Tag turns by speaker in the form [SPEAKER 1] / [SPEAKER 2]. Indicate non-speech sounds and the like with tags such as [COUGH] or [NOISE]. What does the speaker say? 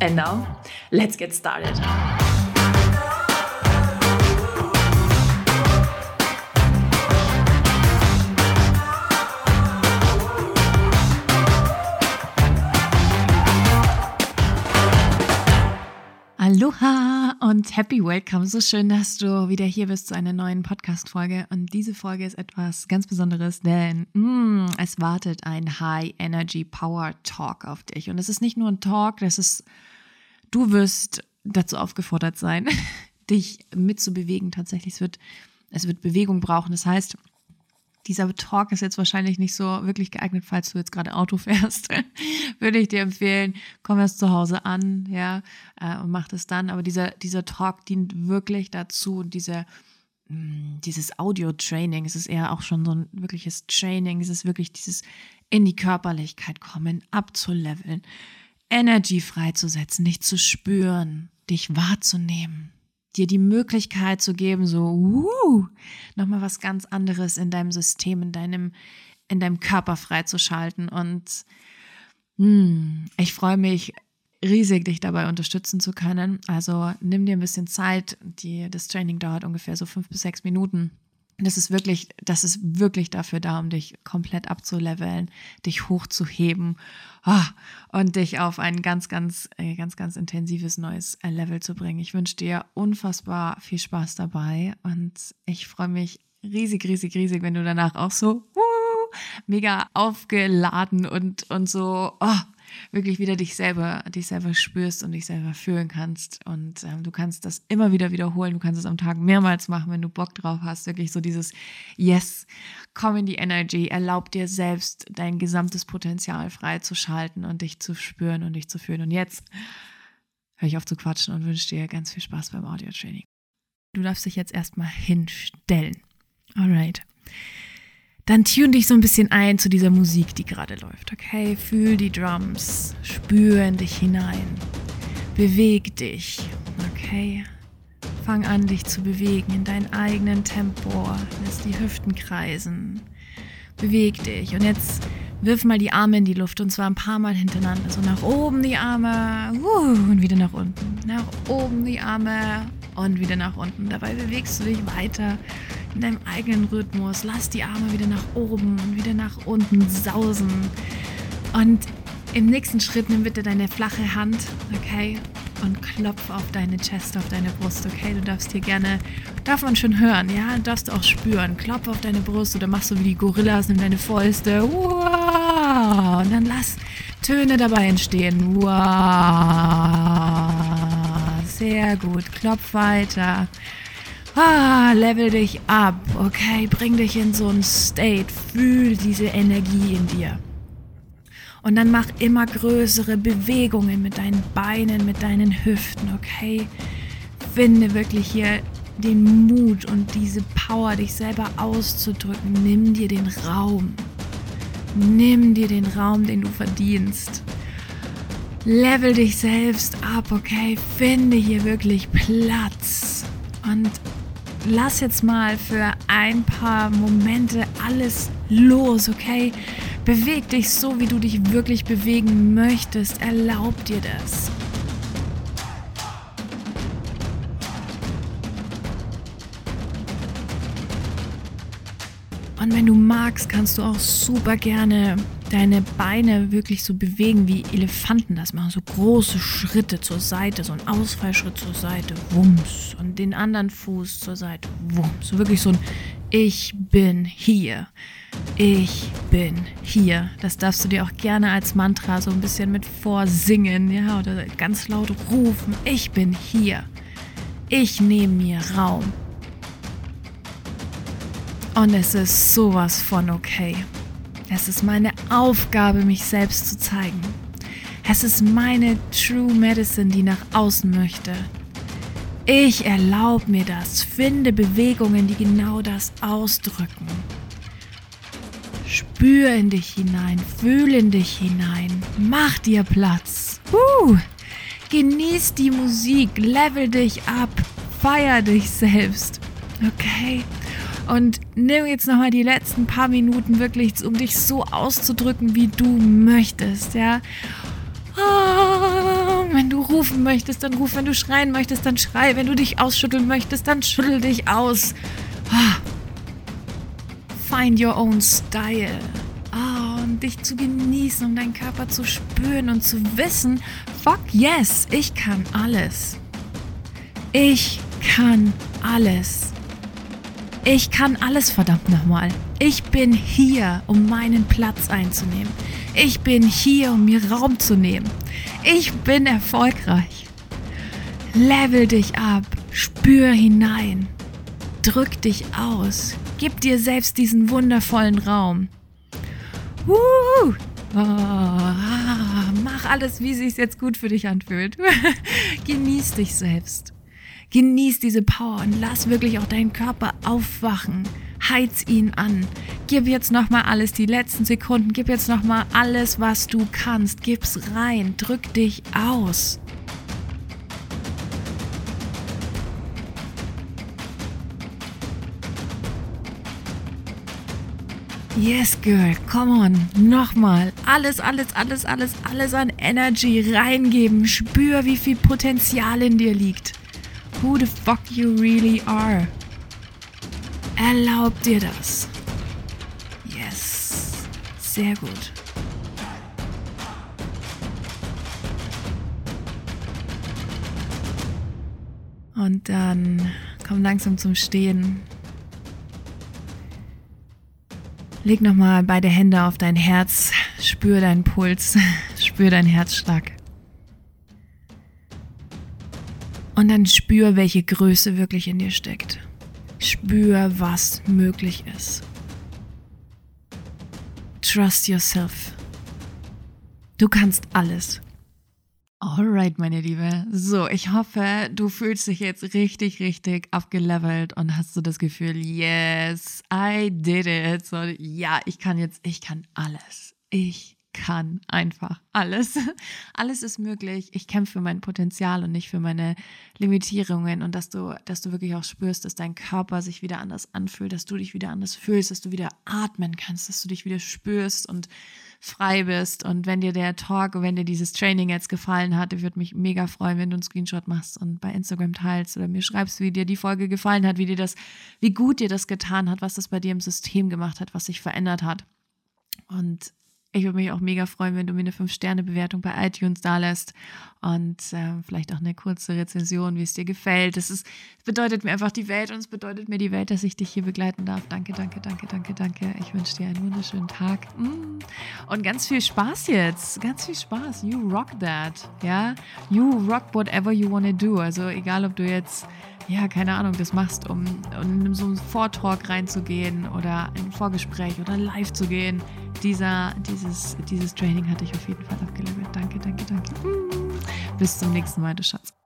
[SPEAKER 1] And now, let's get started. Aloha und happy welcome. So schön, dass du wieder hier bist zu einer neuen Podcast-Folge. Und diese Folge ist etwas ganz Besonderes, denn mm, es wartet ein High Energy Power Talk auf dich. Und es ist nicht nur ein Talk, das ist Du wirst dazu aufgefordert sein, [LAUGHS] dich mitzubewegen. Tatsächlich, es wird, es wird Bewegung brauchen. Das heißt, dieser Talk ist jetzt wahrscheinlich nicht so wirklich geeignet, falls du jetzt gerade Auto [LAUGHS] fährst. Würde ich dir empfehlen, komm erst zu Hause an, ja, äh, und mach das dann. Aber dieser, dieser Talk dient wirklich dazu, diese, mm, dieses Audio-Training, es ist eher auch schon so ein wirkliches Training, es ist wirklich dieses in die Körperlichkeit kommen, abzuleveln, Energy freizusetzen, dich zu spüren, dich wahrzunehmen, dir die Möglichkeit zu geben, so, uh, nochmal was ganz anderes in deinem System, in deinem, in deinem Körper freizuschalten. Und mh, hm, ich freue mich riesig, dich dabei unterstützen zu können. Also nimm dir ein bisschen Zeit. Die, das Training dauert ungefähr so fünf bis sechs Minuten. Das ist wirklich, das ist wirklich dafür da, um dich komplett abzuleveln, dich hochzuheben oh, und dich auf ein ganz, ganz, äh, ganz, ganz intensives neues äh, Level zu bringen. Ich wünsche dir unfassbar viel Spaß dabei und ich freue mich riesig, riesig, riesig, wenn du danach auch so uh, mega aufgeladen und, und so oh, wirklich wieder dich selber, dich selber spürst und dich selber fühlen kannst. Und ähm, du kannst das immer wieder wiederholen. Du kannst es am Tag mehrmals machen, wenn du Bock drauf hast. Wirklich so dieses Yes, komm in die Energy, erlaub dir selbst dein gesamtes Potenzial freizuschalten und dich zu spüren und dich zu fühlen. Und jetzt höre ich auf zu quatschen und wünsche dir ganz viel Spaß beim Audio-Training. Du darfst dich jetzt erstmal hinstellen. Alright dann tune dich so ein bisschen ein zu dieser Musik, die gerade läuft. Okay, fühl die Drums, spür in dich hinein, beweg dich. Okay, fang an, dich zu bewegen in deinem eigenen Tempo. Lass die Hüften kreisen. Beweg dich. Und jetzt wirf mal die Arme in die Luft und zwar ein paar Mal hintereinander. So nach oben die Arme uh, und wieder nach unten. Nach oben die Arme und wieder nach unten. Dabei bewegst du dich weiter in deinem eigenen Rhythmus. Lass die Arme wieder nach oben und wieder nach unten sausen. Und im nächsten Schritt nimm bitte deine flache Hand, okay? Und klopf auf deine Chest, auf deine Brust, okay? Du darfst hier gerne, darf man schon hören, ja? Du darfst auch spüren. Klopf auf deine Brust oder machst du wie die Gorillas, nimm deine Fäuste. Und dann lass Töne dabei entstehen. Wow! Sehr gut. Klopf weiter. Ah, level dich ab, okay? Bring dich in so ein State. Fühl diese Energie in dir. Und dann mach immer größere Bewegungen mit deinen Beinen, mit deinen Hüften, okay? Finde wirklich hier den Mut und diese Power, dich selber auszudrücken. Nimm dir den Raum. Nimm dir den Raum, den du verdienst. Level dich selbst ab, okay? Finde hier wirklich Platz. Und lass jetzt mal für ein paar Momente alles los, okay? Beweg dich so, wie du dich wirklich bewegen möchtest. Erlaub dir das. Und wenn du magst, kannst du auch super gerne deine Beine wirklich so bewegen, wie Elefanten das machen. So große Schritte zur Seite, so ein Ausfallschritt zur Seite, wumms. Und den anderen Fuß zur Seite, wumms. So wirklich so ein Ich bin hier. Ich bin hier. Das darfst du dir auch gerne als Mantra so ein bisschen mit vorsingen, ja, oder ganz laut rufen. Ich bin hier. Ich nehme mir Raum. Und es ist sowas von okay. Es ist meine Aufgabe, mich selbst zu zeigen. Es ist meine True Medicine, die nach außen möchte. Ich erlaube mir das. Finde Bewegungen, die genau das ausdrücken. Spür in dich hinein, fühl in dich hinein, mach dir Platz. Uh, genieß die Musik, level dich ab, feier dich selbst. Okay? Und nimm jetzt nochmal die letzten paar Minuten wirklich, um dich so auszudrücken, wie du möchtest, ja? Oh, wenn du rufen möchtest, dann ruf. Wenn du schreien möchtest, dann schrei. Wenn du dich ausschütteln möchtest, dann schüttel dich aus. Oh. Find your own style. Oh, und dich zu genießen, um deinen Körper zu spüren und zu wissen, fuck yes, ich kann alles. Ich kann alles. Ich kann alles, verdammt nochmal. Ich bin hier, um meinen Platz einzunehmen. Ich bin hier, um mir Raum zu nehmen. Ich bin erfolgreich. Level dich ab, spür hinein, drück dich aus, gib dir selbst diesen wundervollen Raum. Uh, mach alles, wie sich jetzt gut für dich anfühlt. [LAUGHS] Genieß dich selbst. Genieß diese Power und lass wirklich auch deinen Körper aufwachen. Heiz ihn an. Gib jetzt nochmal alles, die letzten Sekunden, gib jetzt nochmal alles, was du kannst. Gib's rein, drück dich aus. Yes, girl, come on. Nochmal. Alles, alles, alles, alles, alles an Energy reingeben. Spür, wie viel Potenzial in dir liegt who the fuck you really are. Erlaub dir das. Yes. Sehr gut. Und dann komm langsam zum Stehen. Leg nochmal beide Hände auf dein Herz, spür deinen Puls, [LAUGHS] spür deinen Herzschlag. Und dann spür, welche Größe wirklich in dir steckt. Spür, was möglich ist. Trust yourself. Du kannst alles. Alright, meine Liebe. So, ich hoffe, du fühlst dich jetzt richtig, richtig abgelevelt und hast so das Gefühl, yes, I did it. So, ja, ich kann jetzt, ich kann alles. Ich kann einfach alles. [LAUGHS] Alles ist möglich. Ich kämpfe für mein Potenzial und nicht für meine Limitierungen und dass du, dass du wirklich auch spürst, dass dein Körper sich wieder anders anfühlt, dass du dich wieder anders fühlst, dass du wieder atmen kannst, dass du dich wieder spürst und frei bist. Und wenn dir der Talk, wenn dir dieses Training jetzt gefallen hat, ich würde mich mega freuen, wenn du einen Screenshot machst und bei Instagram teilst oder mir schreibst, wie dir die Folge gefallen hat, wie dir das, wie gut dir das getan hat, was das bei dir im System gemacht hat, was sich verändert hat. Und ich würde mich auch mega freuen, wenn du mir eine 5-Sterne-Bewertung bei iTunes da lässt und äh, vielleicht auch eine kurze Rezension, wie es dir gefällt. Das, ist, das bedeutet mir einfach die Welt und es bedeutet mir die Welt, dass ich dich hier begleiten darf. Danke, danke, danke, danke, danke. Ich wünsche dir einen wunderschönen Tag mm. und ganz viel Spaß jetzt. Ganz viel Spaß. You rock that. Ja, you rock whatever you want to do. Also egal, ob du jetzt ja, keine Ahnung, das machst, um, um in so einen Vortalk reinzugehen oder in ein Vorgespräch oder live zu gehen. Dieser, dieses, dieses Training hatte ich auf jeden Fall abgelevelt. Danke, danke, danke. Bis zum nächsten Mal, du Schatz.